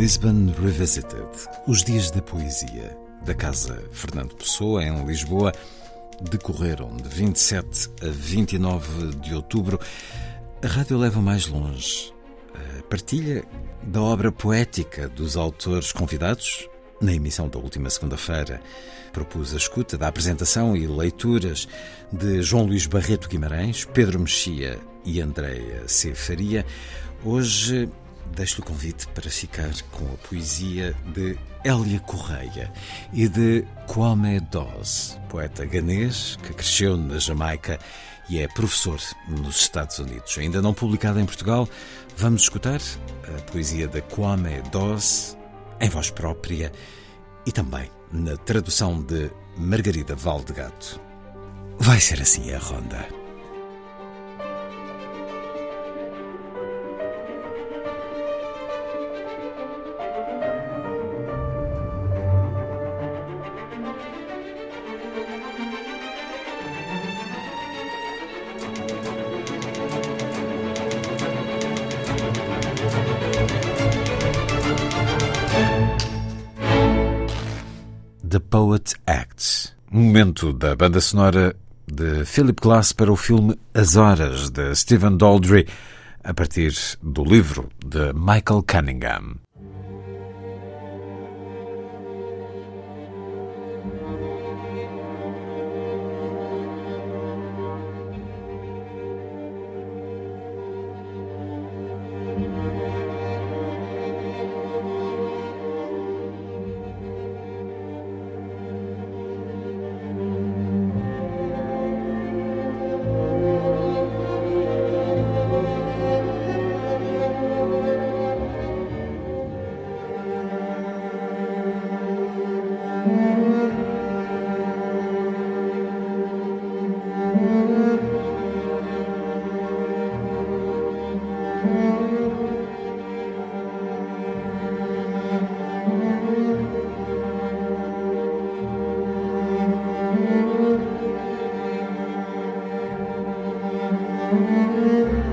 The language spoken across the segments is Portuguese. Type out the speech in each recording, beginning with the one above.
Lisbon Revisited, os dias da poesia da Casa Fernando Pessoa, em Lisboa, decorreram de 27 a 29 de outubro. A rádio leva mais longe. A partilha da obra poética dos autores convidados. Na emissão da última segunda-feira, propus a escuta da apresentação e leituras de João Luís Barreto Guimarães, Pedro Mexia e Andréia C. Faria. Hoje deixo-lhe o convite para ficar com a poesia de Hélia Correia e de Kwame Dawes, poeta ganês que cresceu na Jamaica e é professor nos Estados Unidos. Ainda não publicada em Portugal, vamos escutar a poesia de Kwame Dawes em voz própria e também na tradução de Margarida Valdegato. Vai ser assim a ronda. Momento da banda sonora de Philip Glass para o filme As Horas de Stephen Daldry, a partir do livro de Michael Cunningham. Música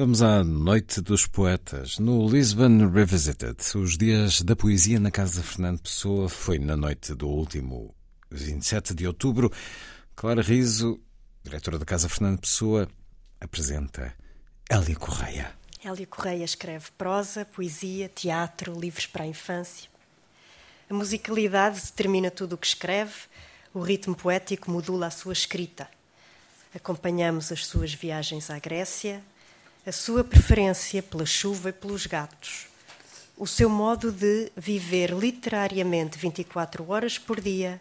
Vamos à Noite dos Poetas, no Lisbon Revisited. Os dias da poesia na Casa Fernando Pessoa foi na noite do último 27 de outubro. Clara Riso, diretora da Casa Fernando Pessoa, apresenta Hélia Correia. Hélia Correia escreve prosa, poesia, teatro, livros para a infância. A musicalidade determina tudo o que escreve, o ritmo poético modula a sua escrita. Acompanhamos as suas viagens à Grécia, a sua preferência pela chuva e pelos gatos, o seu modo de viver literariamente 24 horas por dia,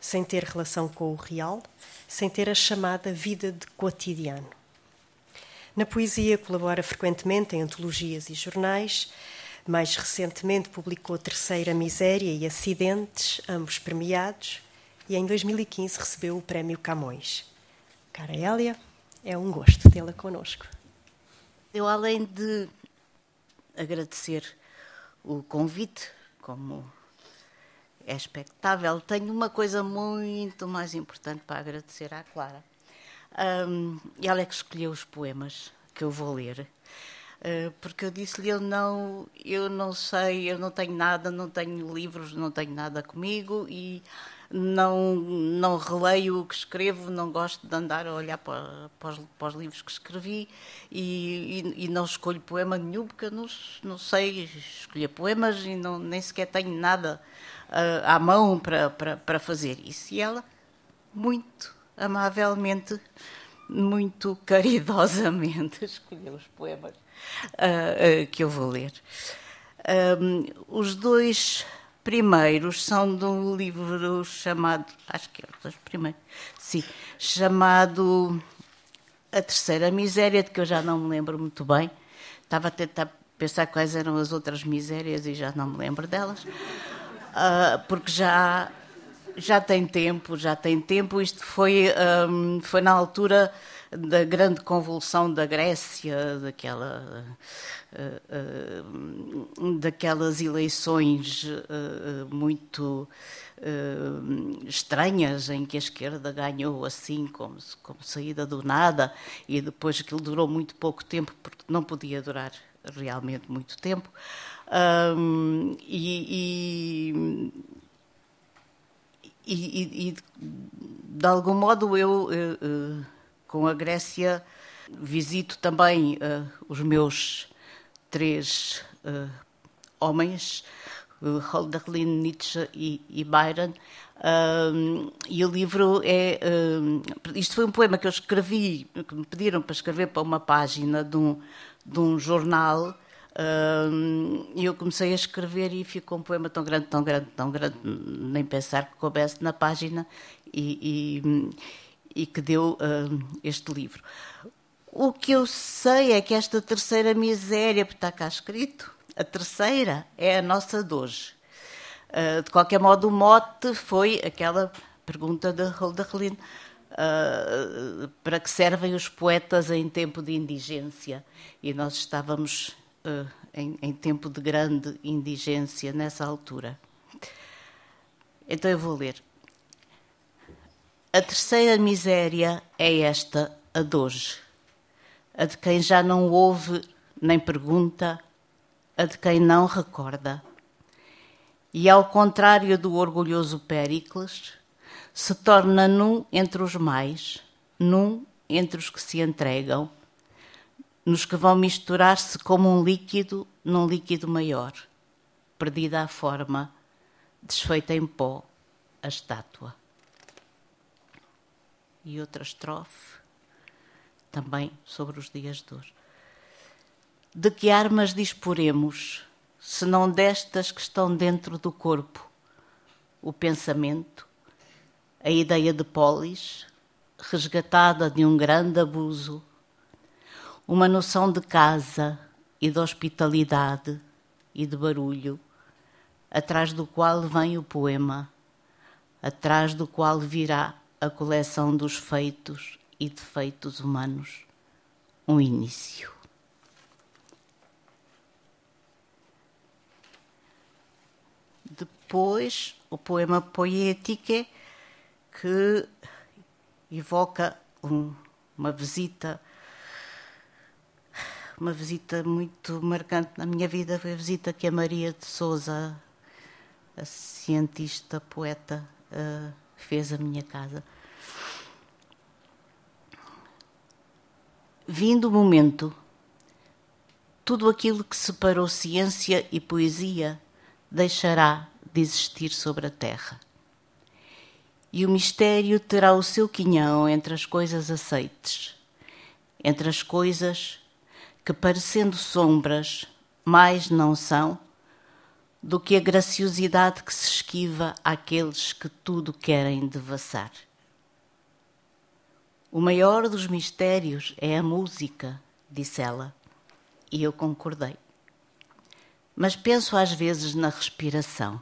sem ter relação com o real, sem ter a chamada vida de cotidiano. Na poesia colabora frequentemente em antologias e jornais. Mais recentemente publicou Terceira Miséria e Acidentes, ambos premiados, e em 2015 recebeu o Prémio Camões. Cara Hélia, é um gosto tê-la connosco. Eu, além de agradecer o convite, como é expectável, tenho uma coisa muito mais importante para agradecer à Clara. Um, ela é que escolheu os poemas que eu vou ler. Uh, porque eu disse-lhe eu não eu não sei eu não tenho nada não tenho livros não tenho nada comigo e não, não releio o que escrevo, não gosto de andar a olhar para, para, os, para os, livros que escrevi e, e, e, não escolho poema nenhum porque eu não, não sei escolher poemas e não, nem sequer tenho nada uh, à mão para, para, para fazer isso. E ela, muito amavelmente, muito caridosamente, escolheu os poemas uh, uh, que eu vou ler. Um, os dois primeiros são de um livro chamado, acho que é os primeiros, sim, chamado A Terceira Miséria, de que eu já não me lembro muito bem. Estava a tentar pensar quais eram as outras misérias e já não me lembro delas, uh, porque já já tem tempo, já tem tempo. Isto foi um, foi na altura da grande convulsão da Grécia, daquela, uh, uh, daquelas eleições uh, muito estranhas em que a esquerda ganhou assim, como, como saída do nada, e depois aquilo durou muito pouco tempo, porque não podia durar realmente muito tempo. Um, e, e, e, e, de algum modo eu com a Grécia, visito também uh, os meus três uh, homens, uh, Hölderlin, Nietzsche e, e Byron. E o livro é. isto foi um poema que eu escrevi, que me pediram para escrever para uma página de um, de um jornal. E eu comecei a escrever e ficou um poema tão grande, tão grande, tão grande, nem pensar que coubesse na página. E, e, e que deu uh, este livro. O que eu sei é que esta terceira miséria, porque está cá escrito, a terceira é a nossa de hoje. Uh, de qualquer modo, o mote foi aquela pergunta de Hölderlin, uh, para que servem os poetas em tempo de indigência? E nós estávamos uh, em, em tempo de grande indigência nessa altura. Então eu vou ler. A terceira miséria é esta, a de hoje. A de quem já não ouve nem pergunta, a de quem não recorda. E ao contrário do orgulhoso Péricles, se torna num entre os mais, num entre os que se entregam, nos que vão misturar-se como um líquido num líquido maior, perdida a forma, desfeita em pó, a estátua e outra estrofe, também sobre os dias de hoje. De que armas disporemos, se não destas que estão dentro do corpo? O pensamento, a ideia de polis, resgatada de um grande abuso, uma noção de casa e de hospitalidade e de barulho, atrás do qual vem o poema, atrás do qual virá a coleção dos feitos e defeitos humanos, um início. Depois, o poema Poétique, que evoca um, uma visita uma visita muito marcante na minha vida foi a visita que a Maria de Souza, a cientista, poeta, uh, fez à minha casa. Vindo o momento, tudo aquilo que separou ciência e poesia deixará de existir sobre a terra. E o mistério terá o seu quinhão entre as coisas aceites, entre as coisas que, parecendo sombras, mais não são do que a graciosidade que se esquiva àqueles que tudo querem devassar. O maior dos mistérios é a música, disse ela, e eu concordei. Mas penso às vezes na respiração.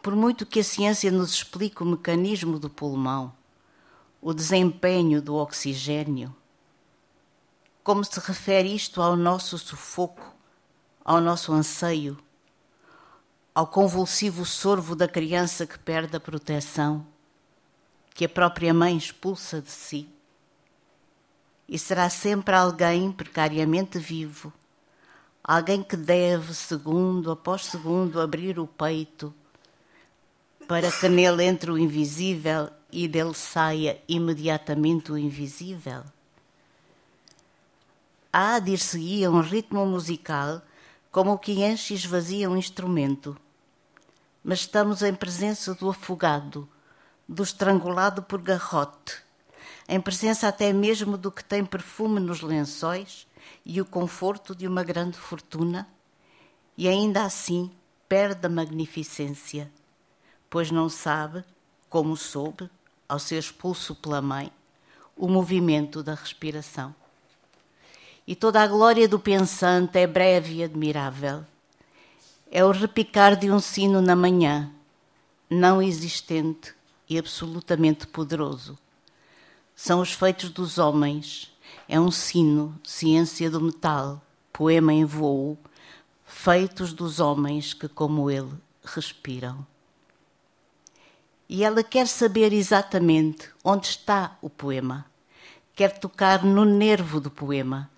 Por muito que a ciência nos explique o mecanismo do pulmão, o desempenho do oxigênio, como se refere isto ao nosso sufoco, ao nosso anseio, ao convulsivo sorvo da criança que perde a proteção, que a própria mãe expulsa de si. E será sempre alguém precariamente vivo, alguém que deve, segundo após segundo, abrir o peito para que nele entre o invisível e dele saia imediatamente o invisível. Há dir-se-ia um ritmo musical como o que enche e esvazia um instrumento. Mas estamos em presença do afogado, do estrangulado por garrote, em presença até mesmo do que tem perfume nos lençóis e o conforto de uma grande fortuna, e ainda assim perde a magnificência pois não sabe, como soube, ao ser expulso pela mãe, o movimento da respiração. E toda a glória do pensante é breve e admirável. É o repicar de um sino na manhã, não existente e absolutamente poderoso. São os feitos dos homens. É um sino, ciência do metal, poema em voo, feitos dos homens que, como ele, respiram e ela quer saber exatamente onde está o poema. Quer tocar no nervo do poema,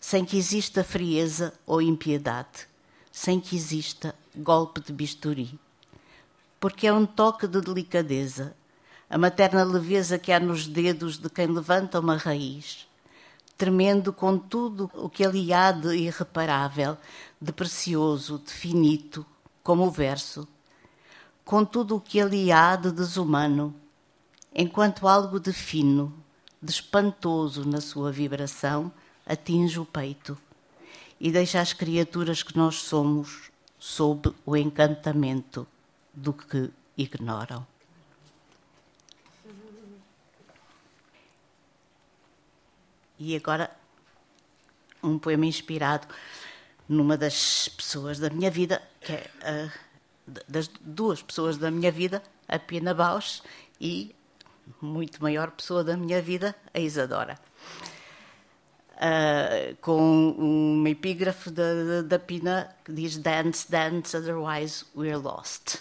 sem que exista frieza ou impiedade, sem que exista golpe de bisturi. Porque é um toque de delicadeza, a materna leveza que há nos dedos de quem levanta uma raiz, tremendo com tudo o que ali há de irreparável, de precioso, de finito, como o verso com tudo o que ali há de desumano, enquanto algo de fino, de espantoso na sua vibração, atinge o peito e deixa as criaturas que nós somos sob o encantamento do que ignoram. E agora, um poema inspirado numa das pessoas da minha vida, que é a das duas pessoas da minha vida, a Pina Bausch e muito maior pessoa da minha vida, a Isadora. Uh, com uma epígrafe da, da Pina que diz Dance, dance, otherwise we're lost.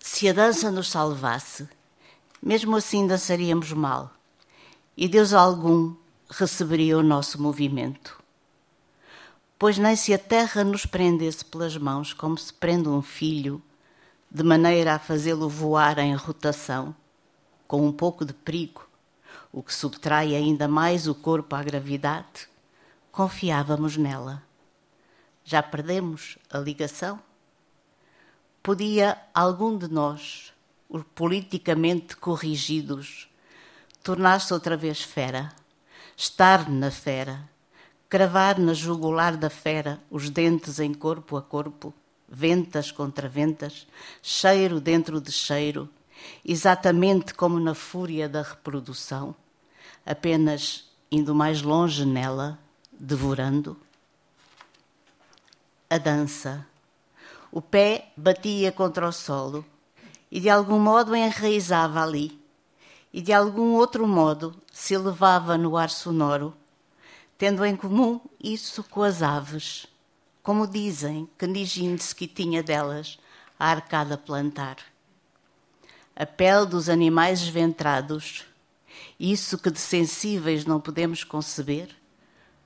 Se a dança nos salvasse, mesmo assim dançaríamos mal, e Deus algum receberia o nosso movimento pois nem se a terra nos prendesse pelas mãos como se prende um filho, de maneira a fazê-lo voar em rotação, com um pouco de perigo, o que subtrai ainda mais o corpo à gravidade, confiávamos nela. Já perdemos a ligação? Podia algum de nós, os politicamente corrigidos, tornar-se outra vez fera, estar na fera, cravar na jugular da fera os dentes em corpo a corpo, ventas contra ventas, cheiro dentro de cheiro, exatamente como na fúria da reprodução, apenas indo mais longe nela, devorando? A dança. O pé batia contra o solo e de algum modo enraizava ali, e de algum outro modo se elevava no ar sonoro tendo em comum isso com as aves, como dizem que Nijinsky tinha delas a arcada plantar. A pele dos animais esventrados isso que de sensíveis não podemos conceber,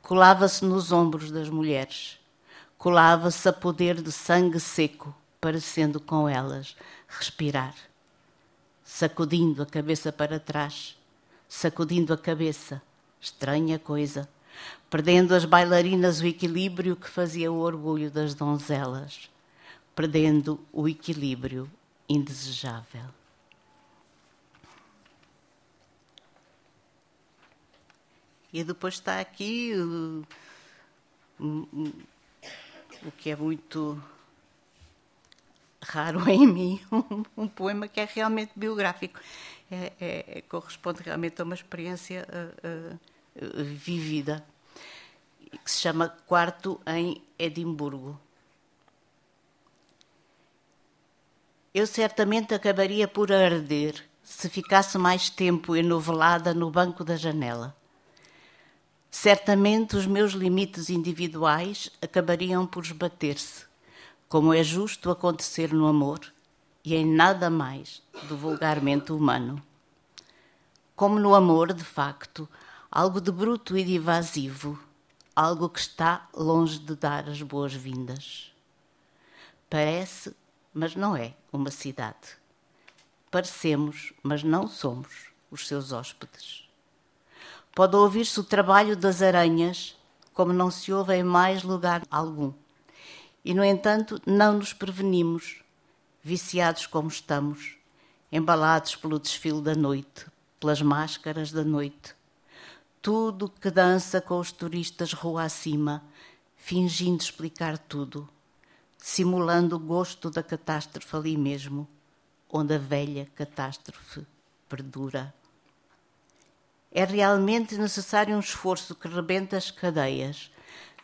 colava-se nos ombros das mulheres, colava-se a poder de sangue seco, parecendo com elas respirar, sacudindo a cabeça para trás, sacudindo a cabeça, estranha coisa, perdendo as bailarinas o equilíbrio que fazia o orgulho das donzelas, perdendo o equilíbrio indesejável. E depois está aqui o, o que é muito raro em mim, um, um poema que é realmente biográfico. É, é, é, corresponde realmente a uma experiência uh, uh, vivida, que se chama Quarto em Edimburgo. Eu certamente acabaria por arder se ficasse mais tempo enovelada no banco da janela. Certamente os meus limites individuais acabariam por esbater-se, como é justo acontecer no amor e em nada mais do vulgarmente humano. Como no amor, de facto, algo de bruto e de evasivo, algo que está longe de dar as boas-vindas. Parece, mas não é, uma cidade. Parecemos, mas não somos os seus hóspedes. Pode ouvir-se o trabalho das aranhas, como não se ouve em mais lugar algum. E, no entanto, não nos prevenimos, viciados como estamos, embalados pelo desfile da noite, pelas máscaras da noite. Tudo que dança com os turistas rua acima, fingindo explicar tudo, simulando o gosto da catástrofe ali mesmo, onde a velha catástrofe perdura. É realmente necessário um esforço que rebenta as cadeias,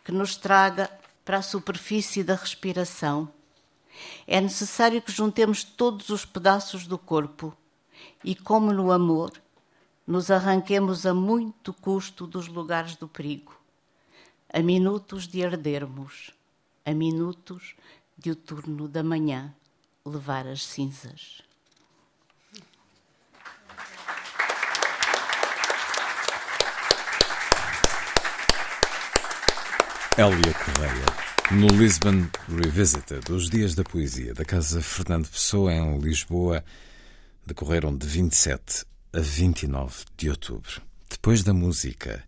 que nos traga para a superfície da respiração. É necessário que juntemos todos os pedaços do corpo e, como no amor, nos arranquemos a muito custo dos lugares do perigo, a minutos de ardermos, a minutos de o turno da manhã levar as cinzas. Hélia Correia, no Lisbon Revisited, os Dias da Poesia da Casa Fernando Pessoa em Lisboa decorreram de 27 a 29 de outubro. Depois da música,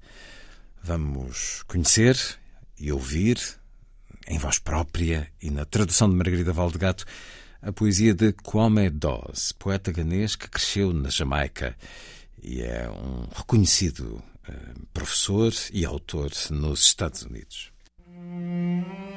vamos conhecer e ouvir, em voz própria e na tradução de Margarida Valdegato, a poesia de Kwame Dawes, poeta ganês que cresceu na Jamaica e é um reconhecido uh, professor e autor nos Estados Unidos. Hum.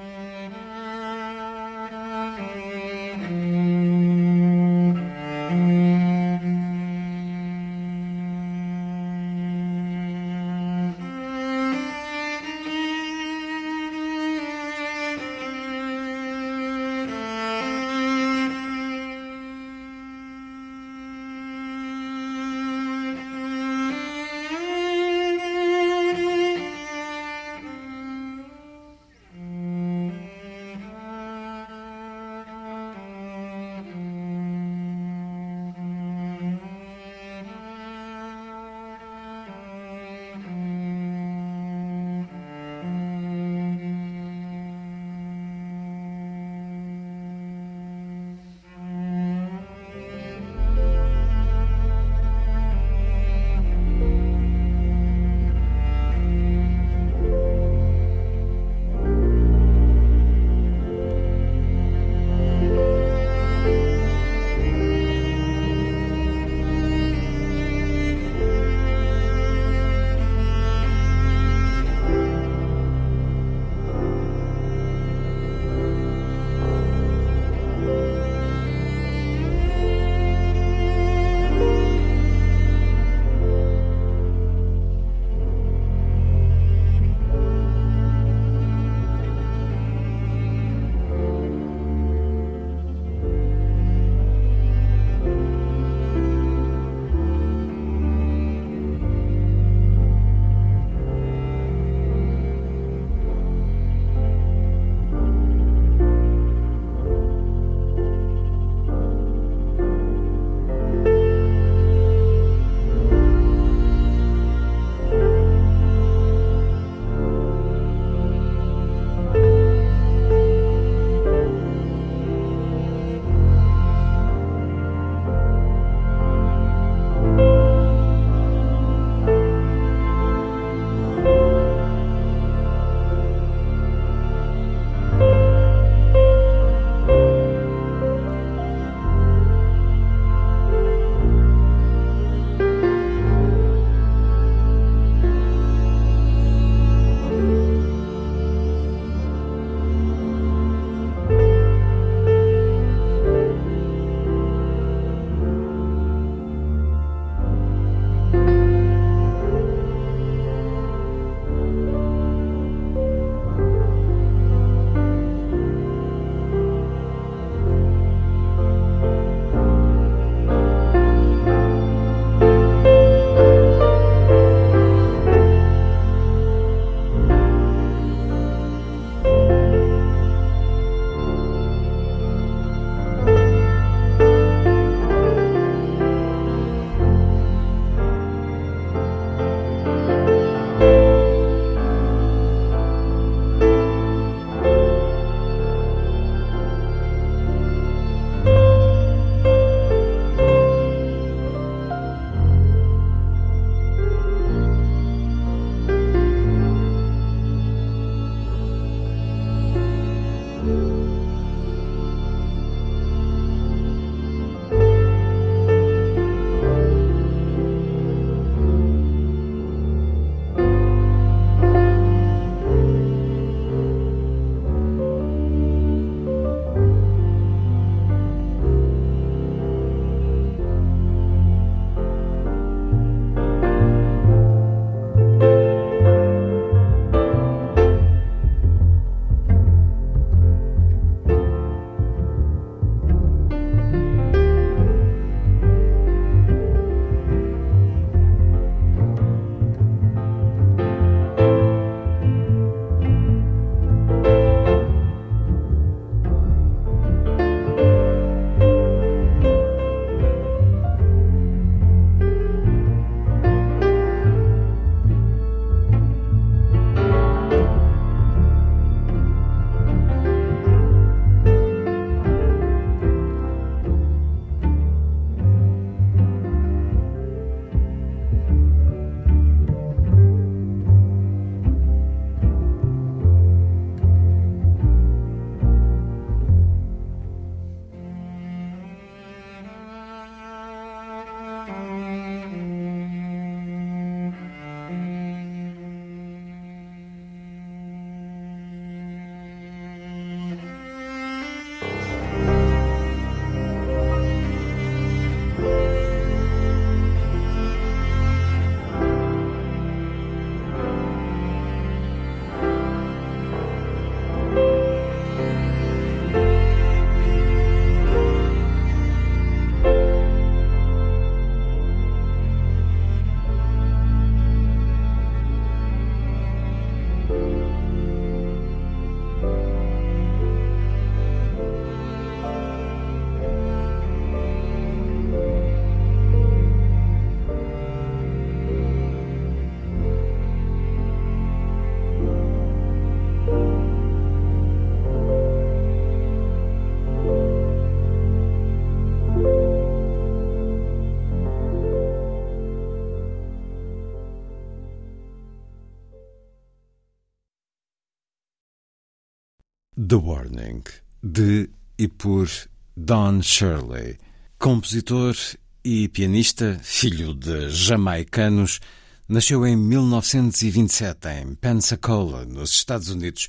The Warning, de e por Don Shirley, compositor e pianista, filho de jamaicanos, nasceu em 1927 em Pensacola, nos Estados Unidos.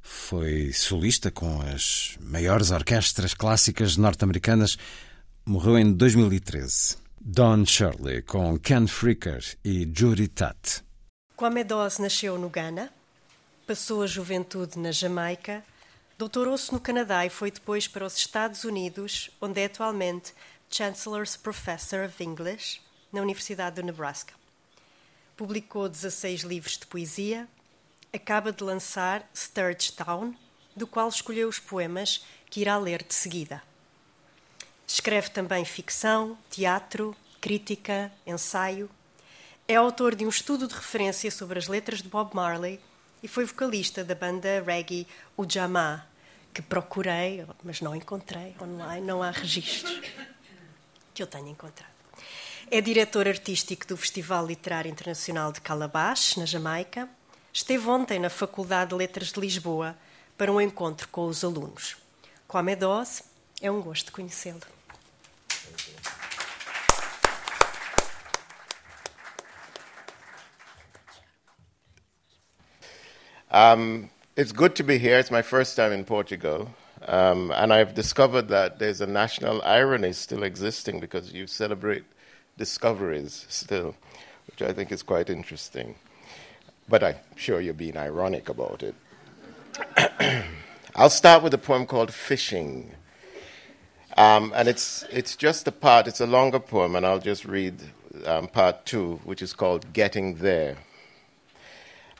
Foi solista com as maiores orquestras clássicas norte-americanas. Morreu em 2013. Don Shirley com Ken Fricker e Judy Tutt. Kwame Dawes nasceu no Ghana, passou a juventude na Jamaica Doutorou-se no Canadá e foi depois para os Estados Unidos, onde é atualmente Chancellor's Professor of English na Universidade do Nebraska. Publicou 16 livros de poesia, acaba de lançar Sturge Town, do qual escolheu os poemas que irá ler de seguida. Escreve também ficção, teatro, crítica, ensaio. É autor de um estudo de referência sobre as letras de Bob Marley e foi vocalista da banda reggae O Jamá, que procurei, mas não encontrei online, não há registros que eu tenha encontrado. É diretor artístico do Festival Literário Internacional de Calabash, na Jamaica. Esteve ontem na Faculdade de Letras de Lisboa para um encontro com os alunos. Kwame Dose, é um gosto conhecê-lo. Um, it's good to be here. It's my first time in Portugal. Um, and I've discovered that there's a national irony still existing because you celebrate discoveries still, which I think is quite interesting. But I'm sure you're being ironic about it. I'll start with a poem called Fishing. Um, and it's, it's just a part, it's a longer poem, and I'll just read um, part two, which is called Getting There.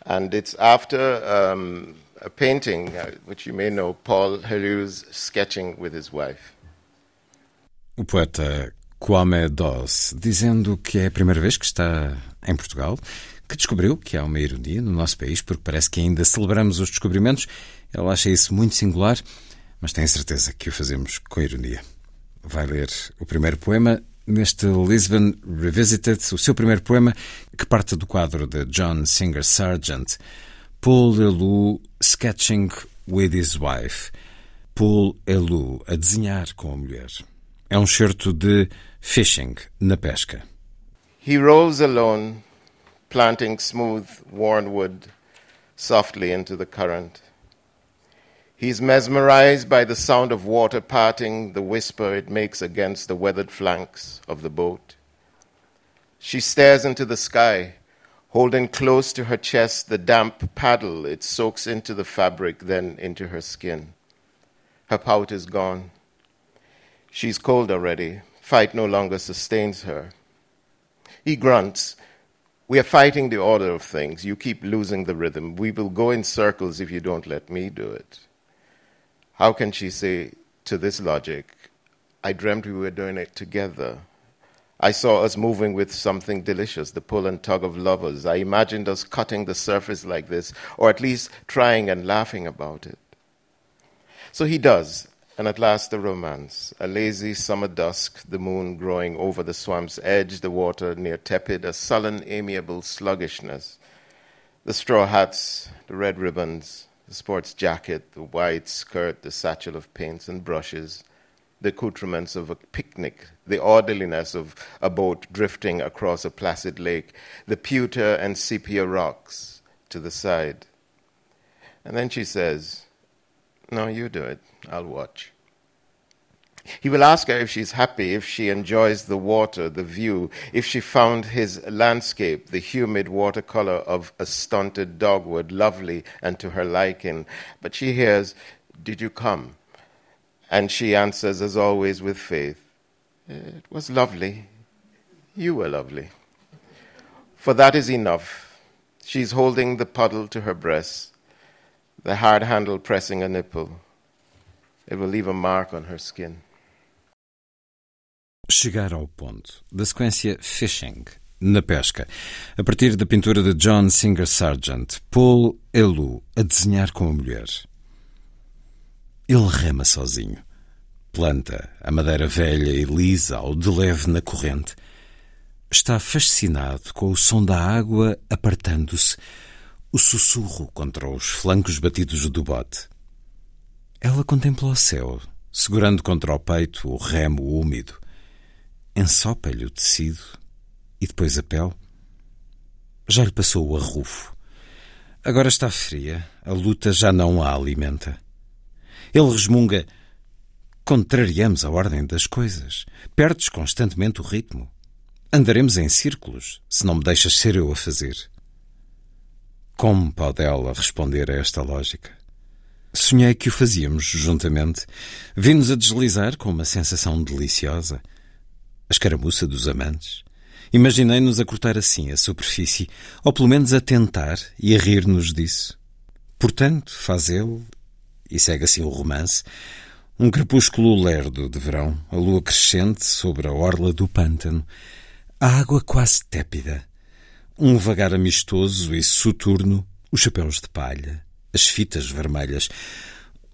And it's after um, a painting, uh, which you may know, Paul Helu's sketching with his wife. O poeta Kwame Doss, dizendo que é a primeira vez que está em Portugal, que descobriu que há uma ironia no nosso país, porque parece que ainda celebramos os descobrimentos. Ele acha isso muito singular, mas tem certeza que o fazemos com ironia. Vai ler o primeiro poema neste Lisbon Revisited, o seu primeiro poema, que parte do quadro de John Singer Sargent, Paul Elou Sketching with His Wife. Paul Elou a desenhar com a mulher. É um certo de Fishing na pesca. He rows alone, planting smooth, worn wood softly into the current. He is mesmerized by the sound of water parting, the whisper it makes against the weathered flanks of the boat. She stares into the sky, holding close to her chest the damp paddle it soaks into the fabric, then into her skin. Her pout is gone. She's cold already. Fight no longer sustains her. He grunts. We are fighting the order of things. You keep losing the rhythm. We will go in circles if you don't let me do it. How can she say to this logic, I dreamt we were doing it together? I saw us moving with something delicious, the pull and tug of lovers. I imagined us cutting the surface like this, or at least trying and laughing about it. So he does, and at last the romance. A lazy summer dusk, the moon growing over the swamp's edge, the water near tepid, a sullen, amiable sluggishness. The straw hats, the red ribbons, the sports jacket, the white skirt, the satchel of paints and brushes, the accoutrements of a picnic, the orderliness of a boat drifting across a placid lake, the pewter and sepia rocks to the side. And then she says, No, you do it. I'll watch. He will ask her if she's happy, if she enjoys the water, the view, if she found his landscape, the humid watercolor of a stunted dogwood, lovely and to her liking. But she hears, Did you come? And she answers, as always, with faith, It was lovely. You were lovely. For that is enough. She's holding the puddle to her breast, the hard handle pressing a nipple. It will leave a mark on her skin. Chegar ao ponto da sequência Fishing, na pesca, a partir da pintura de John Singer Sargent, Paul Elou a desenhar com a mulher. Ele rema sozinho. Planta a madeira velha e lisa ao de leve na corrente. Está fascinado com o som da água apartando-se, o sussurro contra os flancos batidos do bote. Ela contempla o céu, segurando contra o peito o remo úmido. Ensopa-lhe o tecido e depois a pele. Já lhe passou o arrufo. Agora está fria, a luta já não a alimenta. Ele resmunga: contrariamos a ordem das coisas, perdes constantemente o ritmo. Andaremos em círculos se não me deixas ser eu a fazer. Como pode ela responder a esta lógica? Sonhei que o fazíamos juntamente. Vi-nos a deslizar com uma sensação deliciosa. A escaramuça dos amantes. Imaginei-nos a cortar assim a superfície, ou pelo menos a tentar e a rir-nos disso. Portanto, faz ele, e segue assim o romance, um crepúsculo lerdo de verão, a lua crescente sobre a orla do pântano, a água quase tépida, um vagar amistoso e soturno, os chapéus de palha, as fitas vermelhas,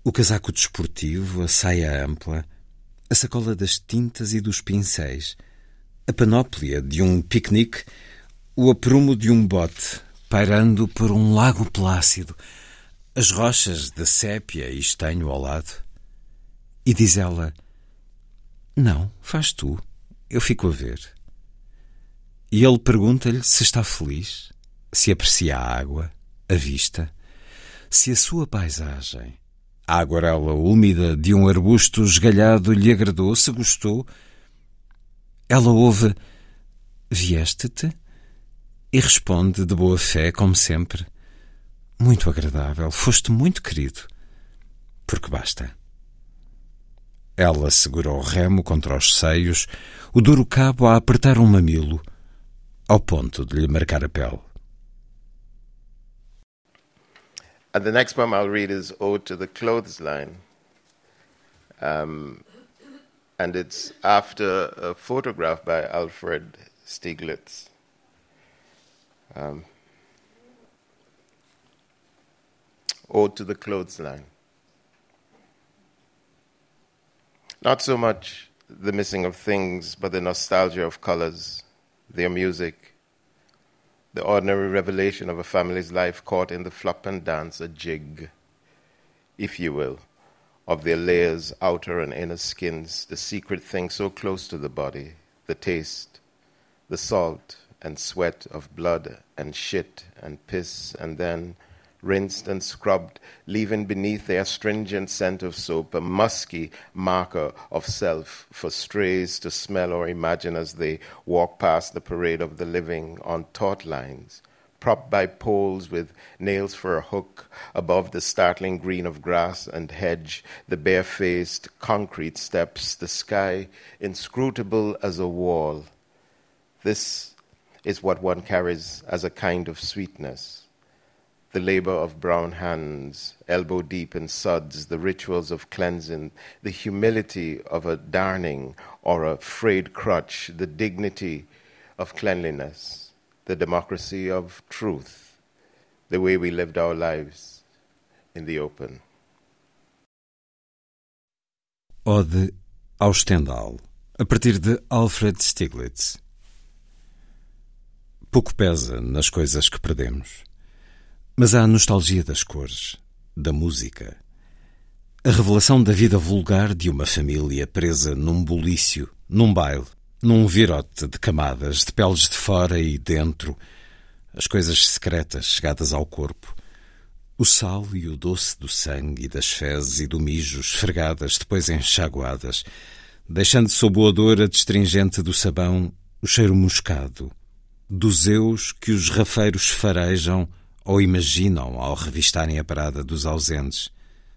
o casaco desportivo, a saia ampla, a sacola das tintas e dos pincéis, a panóplia de um piquenique, o aprumo de um bote pairando por um lago plácido, as rochas de sépia e estanho ao lado. E diz ela: Não, faz tu, eu fico a ver. E ele pergunta-lhe se está feliz, se aprecia a água, a vista, se a sua paisagem, a aguarela úmida de um arbusto esgalhado lhe agradou, se gostou. Ela ouve: Vieste-te? E responde de boa fé, como sempre: Muito agradável, foste muito querido. Porque basta. Ela segura o remo contra os seios, o duro cabo a apertar um mamilo ao ponto de lhe marcar a pele. And the next poem I'll read is Ode to the Clothesline. Um, and it's after a photograph by Alfred Stieglitz. Um, Ode to the Clothesline. Not so much the missing of things, but the nostalgia of colors their music, the ordinary revelation of a family's life caught in the flop and dance, a jig, if you will, of their layers, outer and inner skins, the secret thing so close to the body, the taste, the salt and sweat of blood and shit and piss, and then rinsed and scrubbed, leaving beneath their astringent scent of soap a musky marker of self for strays to smell or imagine as they walk past the parade of the living on taut lines, propped by poles with nails for a hook above the startling green of grass and hedge, the barefaced concrete steps, the sky inscrutable as a wall. This is what one carries as a kind of sweetness the labor of brown hands, elbow deep in suds, the rituals of cleansing, the humility of a darning or a frayed crutch, the dignity of cleanliness, the democracy of truth, the way we lived our lives in the open. Ode ao Stendhal, a partir de Alfred Stieglitz. Pouco pesa nas coisas que perdemos Mas há a nostalgia das cores, da música, a revelação da vida vulgar de uma família presa num bulício, num baile, num virote de camadas, de peles de fora e dentro, as coisas secretas chegadas ao corpo, o sal e o doce do sangue e das fezes e do mijo esfregadas, depois enxaguadas, deixando sob o odor adstringente do sabão o cheiro moscado, dos eus que os rafeiros farejam ou imaginam ao revistarem a parada dos ausentes,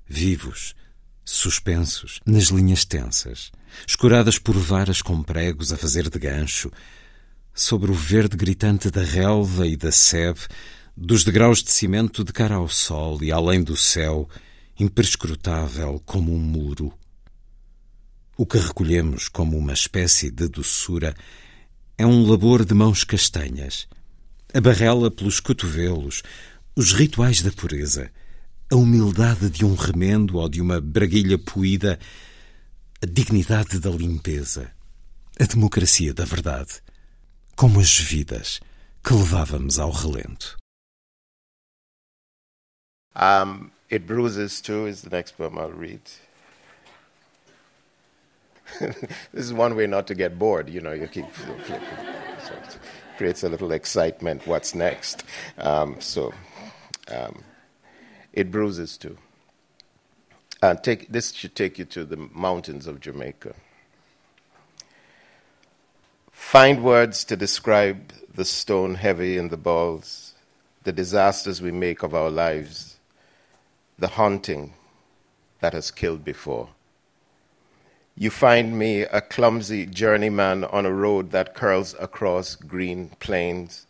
vivos, suspensos, nas linhas tensas, escuradas por varas com pregos a fazer de gancho, sobre o verde gritante da relva e da sebe, dos degraus de cimento de cara ao sol e além do céu, imprescrutável como um muro. O que recolhemos como uma espécie de doçura é um labor de mãos castanhas, a barrela pelos cotovelos, os rituais da pureza, a humildade de um remendo ou de uma braguilha poída, a dignidade da limpeza, a democracia da verdade, como as vidas que levávamos ao relento. Um, It Bruises Too is the next poem I'll read. this is one way not to get bored, you know, you keep flipping. Creates a little excitement. What's next? Um, so, um, It Bruises Too. Uh, take, this should take you to the mountains of Jamaica. Find words to describe the stone heavy in the balls, the disasters we make of our lives, the haunting that has killed before. You find me a clumsy journeyman on a road that curls across green plains.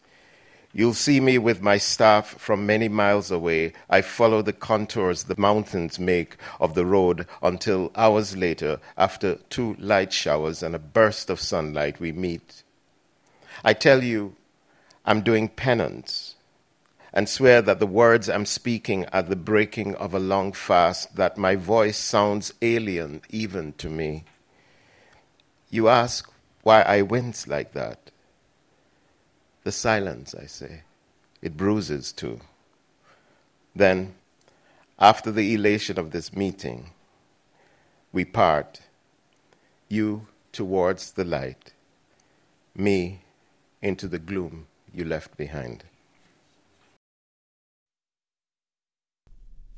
You'll see me with my staff from many miles away. I follow the contours the mountains make of the road until hours later, after two light showers and a burst of sunlight, we meet. I tell you, I'm doing penance and swear that the words I'm speaking are the breaking of a long fast, that my voice sounds alien even to me. You ask why I wince like that. The silence, I say. It bruises too. Then, after the elation of this meeting, we part, you towards the light, me into the gloom you left behind.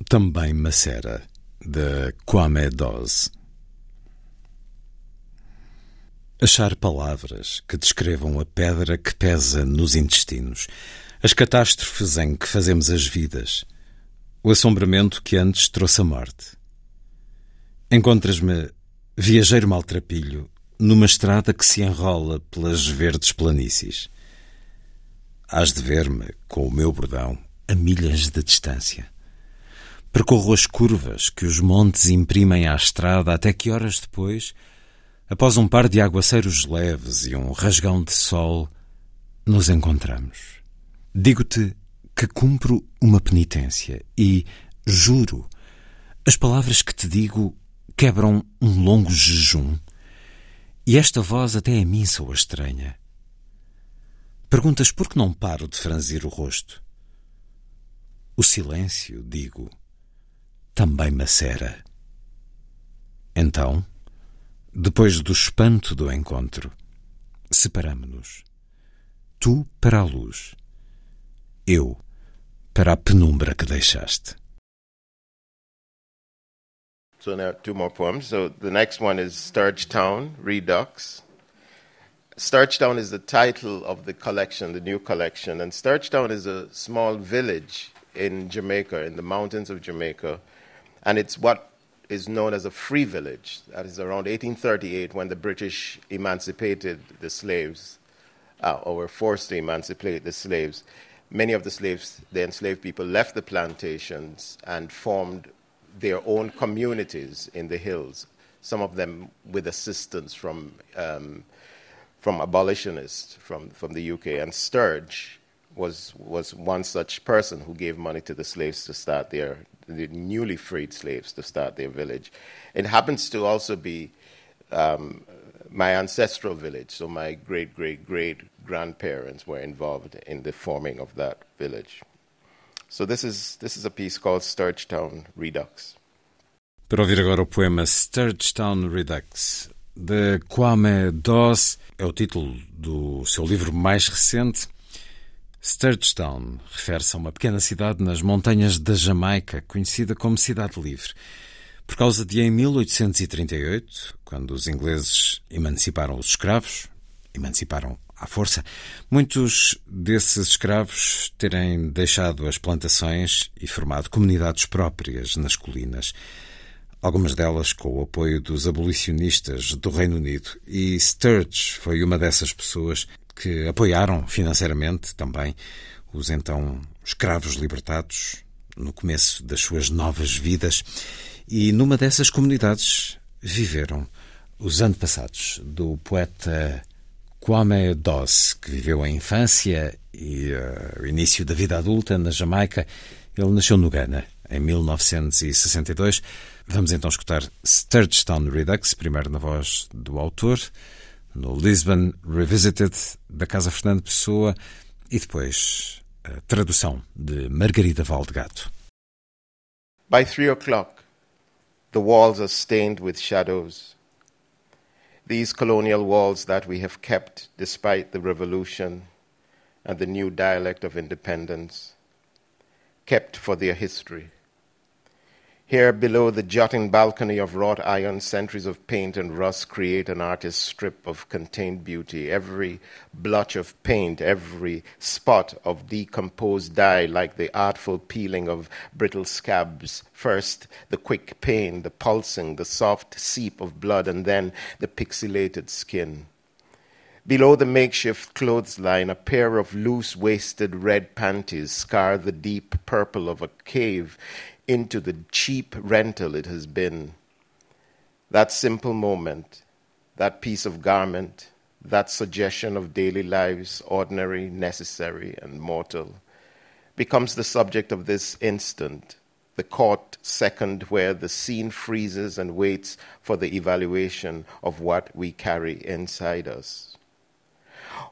Também Macera, de Kwame Dose. Achar palavras que descrevam a pedra que pesa nos intestinos, as catástrofes em que fazemos as vidas, o assombramento que antes trouxe a morte. Encontras-me, viajeiro maltrapilho, numa estrada que se enrola pelas verdes planícies. Hás de ver-me, com o meu bordão, a milhas de distância. Percorro as curvas que os montes imprimem à estrada até que horas depois, após um par de aguaceiros leves e um rasgão de sol, nos encontramos. Digo-te que cumpro uma penitência e, juro, as palavras que te digo quebram um longo jejum. E esta voz até a mim soa estranha. Perguntas por que não paro de franzir o rosto. O silêncio, digo, também macera. Então, depois do espanto do encontro, separamo-nos. Tu para a luz, eu para a penumbra que deixaste. So now two more poems. So the next one is Sturge Town Redux. Sturge Town is the title of the collection, the new collection, and Sturge Town is a small village in Jamaica, in the mountains of Jamaica, and it's what is known as a free village. That is around 1838 when the British emancipated the slaves, uh, or were forced to emancipate the slaves. Many of the slaves, the enslaved people, left the plantations and formed their own communities in the hills, some of them with assistance from, um, from abolitionists from, from the UK. And Sturge was, was one such person who gave money to the slaves to start their, the newly freed slaves to start their village. It happens to also be um, my ancestral village, so my great great great grandparents were involved in the forming of that village. So this is this is a piece called Sturgetown Redux. Para ouvir agora o poema Sturgetown Redux de Kwame Doss, é o título do seu livro mais recente. Sturgetown refere-se a uma pequena cidade nas montanhas da Jamaica, conhecida como Cidade Livre, por causa de, em 1838, quando os ingleses emanciparam os escravos, emanciparam à força, muitos desses escravos terem deixado as plantações e formado comunidades próprias nas colinas, algumas delas com o apoio dos abolicionistas do Reino Unido. E Sturge foi uma dessas pessoas que apoiaram financeiramente também os então escravos libertados no começo das suas novas vidas. E numa dessas comunidades viveram os antepassados do poeta Kwame Doss, que viveu a infância e uh, o início da vida adulta na Jamaica. Ele nasceu no Ghana em 1962. Vamos então escutar Sturgetown Redux, primeiro na voz do autor, no Lisbon Revisited, da Casa Fernando Pessoa, e depois a tradução de Margarida Valdegato. By three o'clock, the walls are stained with shadows. These colonial walls that we have kept despite the revolution and the new dialect of independence, kept for their history. Here below the jutting balcony of wrought iron, centuries of paint and rust create an artist's strip of contained beauty. Every blotch of paint, every spot of decomposed dye, like the artful peeling of brittle scabs. First, the quick pain, the pulsing, the soft seep of blood, and then the pixelated skin. Below the makeshift clothesline, a pair of loose waisted red panties scar the deep purple of a cave into the cheap rental it has been. That simple moment, that piece of garment, that suggestion of daily lives, ordinary, necessary, and mortal, becomes the subject of this instant, the caught second where the scene freezes and waits for the evaluation of what we carry inside us.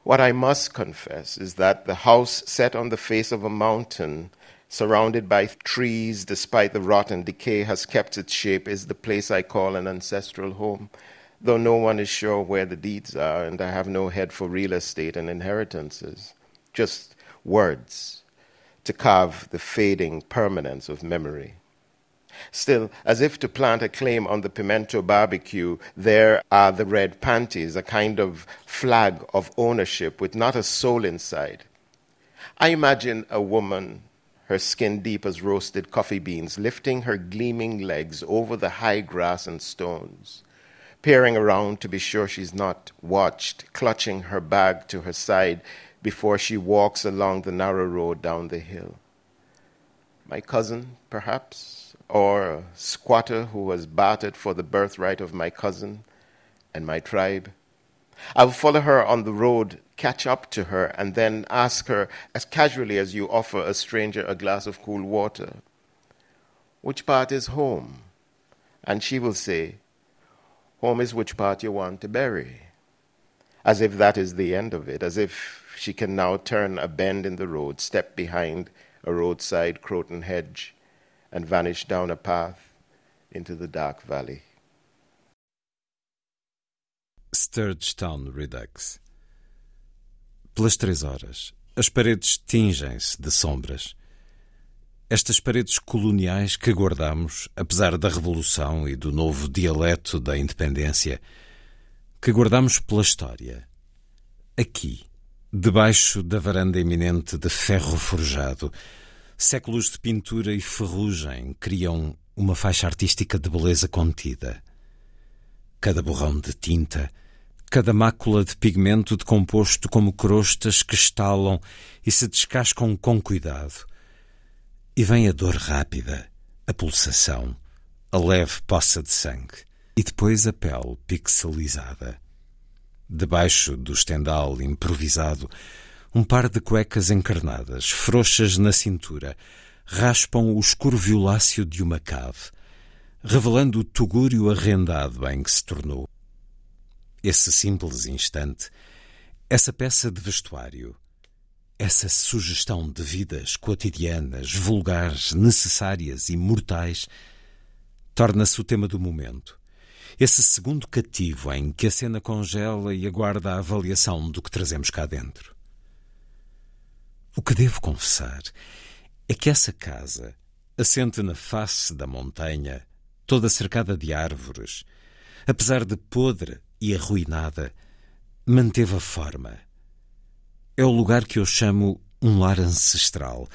What I must confess is that the house set on the face of a mountain surrounded by trees despite the rot and decay, has kept its shape, is the place I call an ancestral home, though no one is sure where the deeds are, and I have no head for real estate and inheritances, just words to carve the fading permanence of memory. Still, as if to plant a claim on the pimento barbecue, there are the red panties, a kind of flag of ownership with not a soul inside. I imagine a woman her skin deep as roasted coffee beans, lifting her gleaming legs over the high grass and stones, peering around to be sure she's not watched, clutching her bag to her side before she walks along the narrow road down the hill. My cousin, perhaps, or a squatter who was bartered for the birthright of my cousin and my tribe. I'll follow her on the road catch up to her and then ask her as casually as you offer a stranger a glass of cool water, Which part is home? And she will say, Home is which part you want to bury. As if that is the end of it, as if she can now turn a bend in the road, step behind a roadside croton hedge, and vanish down a path into the dark valley. Sturgestown Redux Pelas três horas, as paredes tingem-se de sombras. Estas paredes coloniais que guardamos, apesar da Revolução e do novo dialeto da independência, que guardamos pela história. Aqui, debaixo da varanda eminente de ferro forjado, séculos de pintura e ferrugem criam uma faixa artística de beleza contida. Cada borrão de tinta cada mácula de pigmento decomposto como crostas que estalam e se descascam com cuidado. E vem a dor rápida, a pulsação, a leve poça de sangue e depois a pele pixelizada. Debaixo do estendal improvisado, um par de cuecas encarnadas, frouxas na cintura, raspam o escuro violáceo de uma cave, revelando o tugúrio arrendado em que se tornou esse simples instante, essa peça de vestuário, essa sugestão de vidas cotidianas, vulgares, necessárias e mortais, torna-se o tema do momento. Esse segundo cativo em que a cena congela e aguarda a avaliação do que trazemos cá dentro. O que devo confessar é que essa casa, assente na face da montanha, toda cercada de árvores, apesar de podre e arruinada, manteve a forma. É o lugar que eu chamo um lar ancestral,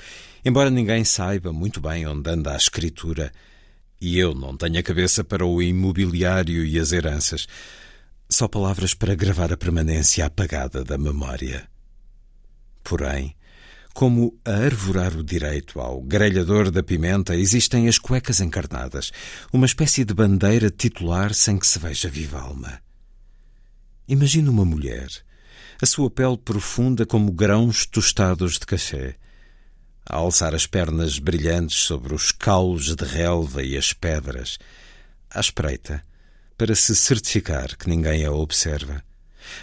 embora ninguém saiba muito bem onde anda a escritura e eu não tenha cabeça para o imobiliário e as heranças, só palavras para gravar a permanência apagada da memória. Porém, como a arvorar o direito ao grelhador da pimenta, existem as cuecas encarnadas, uma espécie de bandeira titular sem que se veja viva alma. Imagina uma mulher, a sua pele profunda como grãos tostados de café, a alçar as pernas brilhantes sobre os caules de relva e as pedras, à espreita, para se certificar que ninguém a observa,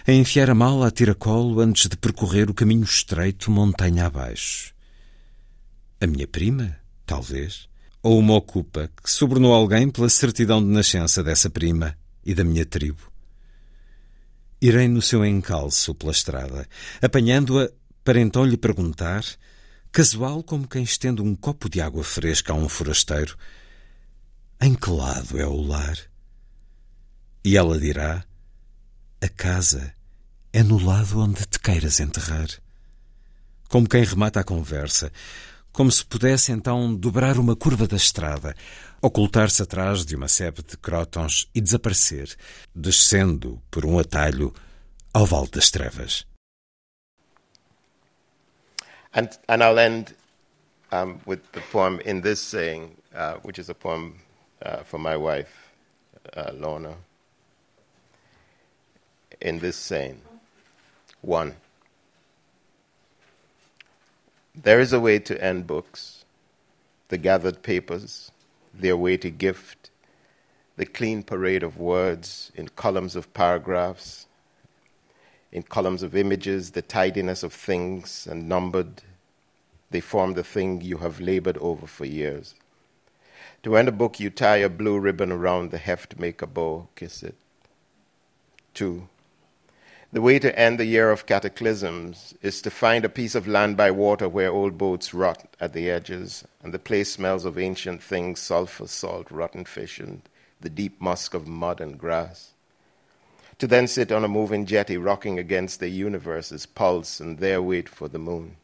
a enfiar a mala a tiracolo antes de percorrer o caminho estreito montanha abaixo. A minha prima, talvez, ou uma ocupa que sobornou alguém pela certidão de nascença dessa prima e da minha tribo. Irei no seu encalço pela estrada, apanhando-a para então lhe perguntar, casual como quem estende um copo de água fresca a um forasteiro, em que lado é o lar? E ela dirá: A casa é no lado onde te queiras enterrar. Como quem remata a conversa, como se pudesse então dobrar uma curva da estrada, ocultar-se atrás de uma sebe de crótons e desaparecer, descendo por um atalho ao Vale das Trevas. And, and I'll end um, with the poem in this saying, uh, which is a poem uh, for my wife, uh, Lorna. In this saying, one, there is a way to end books, the gathered papers, their weighty gift, the clean parade of words in columns of paragraphs, in columns of images, the tidiness of things and numbered. They form the thing you have labored over for years. To end a book, you tie a blue ribbon around the heft, make a bow, kiss it. Two. The way to end the year of cataclysms is to find a piece of land by water where old boats rot at the edges, and the place smells of ancient things sulfur, salt, rotten fish, and the deep musk of mud and grass to then sit on a moving jetty rocking against the universe's pulse and there wait for the moon.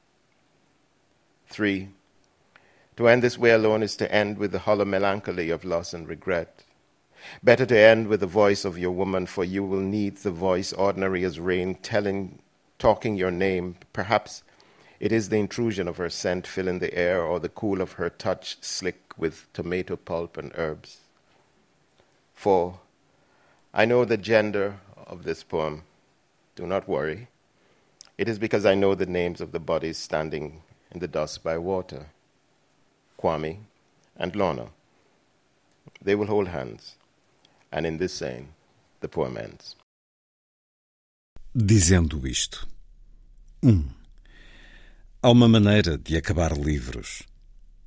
Three, to end this way alone is to end with the hollow melancholy of loss and regret. Better to end with the voice of your woman, for you will need the voice ordinary as rain, telling, talking your name. Perhaps it is the intrusion of her scent filling the air, or the cool of her touch slick with tomato pulp and herbs. Four, I know the gender of this poem. Do not worry. It is because I know the names of the bodies standing in the dust by water Kwame and Lorna. They will hold hands, and in this saying, the poem ends. Dizendo isto. 1. Um, há uma maneira de acabar livros.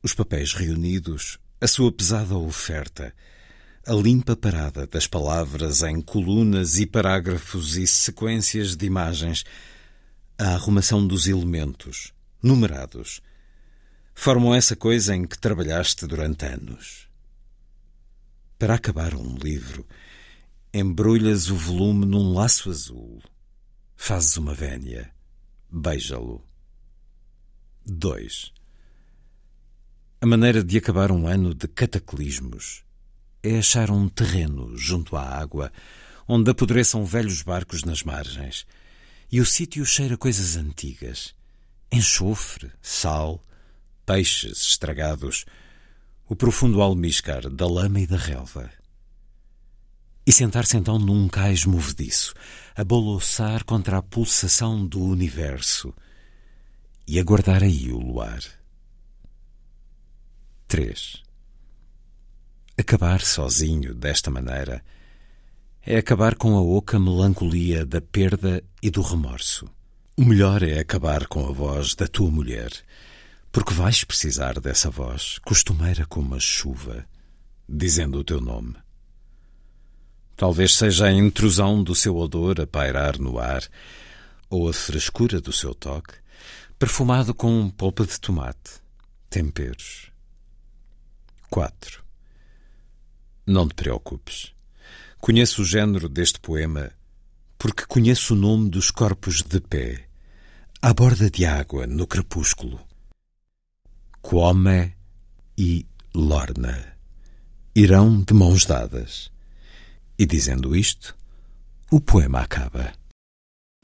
Os papéis reunidos, a sua pesada oferta a limpa parada das palavras em colunas e parágrafos e sequências de imagens, a arrumação dos elementos, numerados, formam essa coisa em que trabalhaste durante anos. Para acabar um livro, embrulhas o volume num laço azul, fazes uma vénia, beija-lo. 2. A maneira de acabar um ano de cataclismos é achar um terreno junto à água onde apodreçam velhos barcos nas margens. E o sítio cheira coisas antigas: enxofre, sal, peixes estragados, o profundo almiscar da lama e da relva. E sentar-se então num cais movediço, a boloçar contra a pulsação do universo e aguardar aí o luar. 3. Acabar sozinho desta maneira é acabar com a oca melancolia da perda e do remorso. O melhor é acabar com a voz da tua mulher, porque vais precisar dessa voz, costumeira como a chuva, dizendo o teu nome. Talvez seja a intrusão do seu odor a pairar no ar, ou a frescura do seu toque, perfumado com polpa de tomate, temperos. 4. Não te preocupes. Conheço o género deste poema porque conheço o nome dos corpos de pé, à borda de água, no crepúsculo. Quome e Lorna irão de mãos dadas. E dizendo isto, o poema acaba.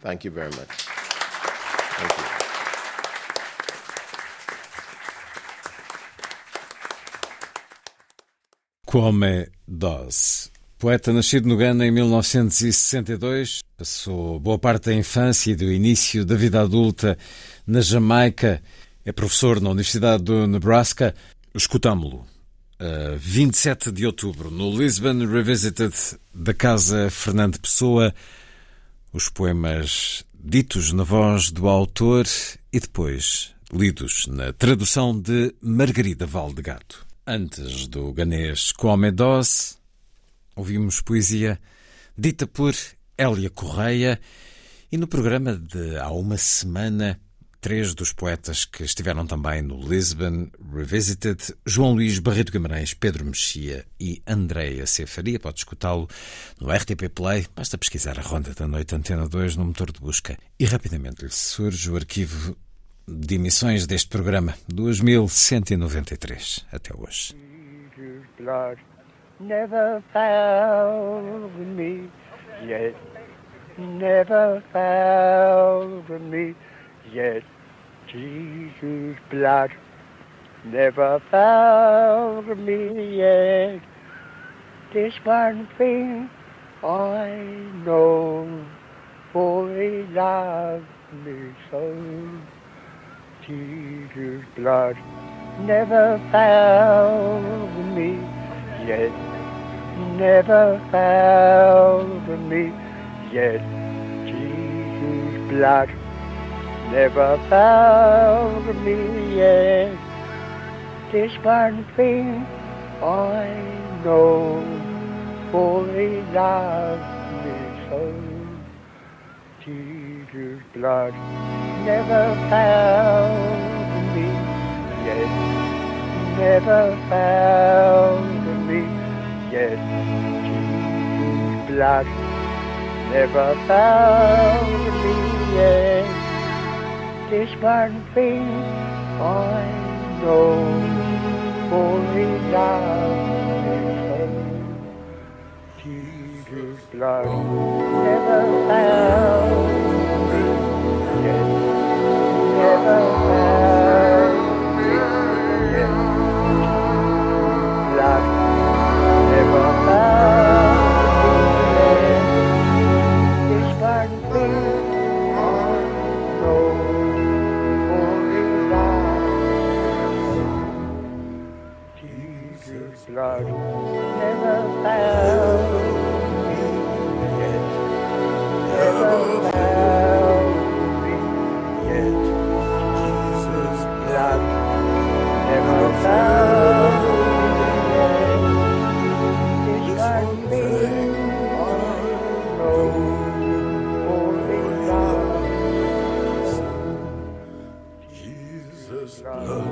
Thank you very much. Thank you. Kwame Dawes. Poeta nascido no Ghana em 1962, passou boa parte da infância e do início da vida adulta na Jamaica. É professor na Universidade do Nebraska. Escutámo-lo a 27 de outubro no Lisbon Revisited da Casa Fernando Pessoa. Os poemas ditos na voz do autor e depois lidos na tradução de Margarida Valdegato. Antes do ganês Come Dos, ouvimos poesia dita por Hélia Correia e no programa de há uma semana três dos poetas que estiveram também no Lisbon Revisited, João Luís Barreto Guimarães, Pedro Mexia e Andréia Cefaria. Pode escutá-lo no RTP Play, basta pesquisar a Ronda da Noite Antena 2 no motor de busca e rapidamente lhe surge o arquivo de emissões deste programa, 2193 até hoje. never found me yet, never found me yet. Jesus' blood never found me yet. This one thing I know, for he loved me so. Jesus' blood never found me yet, never found me yet. Jesus' blood never found me yet. This one thing I know, for he loved me so. Jesus' blood never found me yet, never found me yet. Jesus' blood never found me yet. This one thing I know, for me so. Jesus' blood never found never found. Blood never blood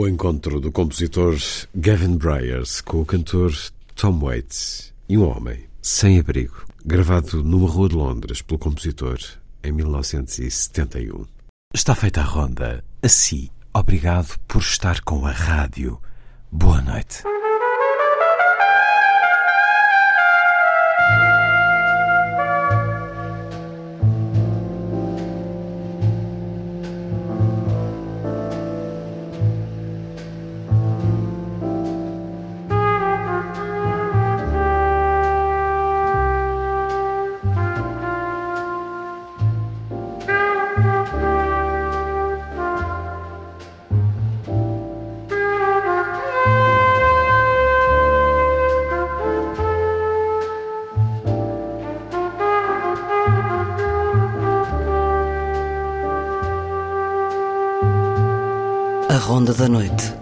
O encontro do compositor Gavin Bryars com o cantor Tom Waits e um homem sem abrigo, gravado numa rua de Londres pelo compositor em 1971. Está feita a ronda. Assim, obrigado por estar com a rádio. Boa noite. Da Noite.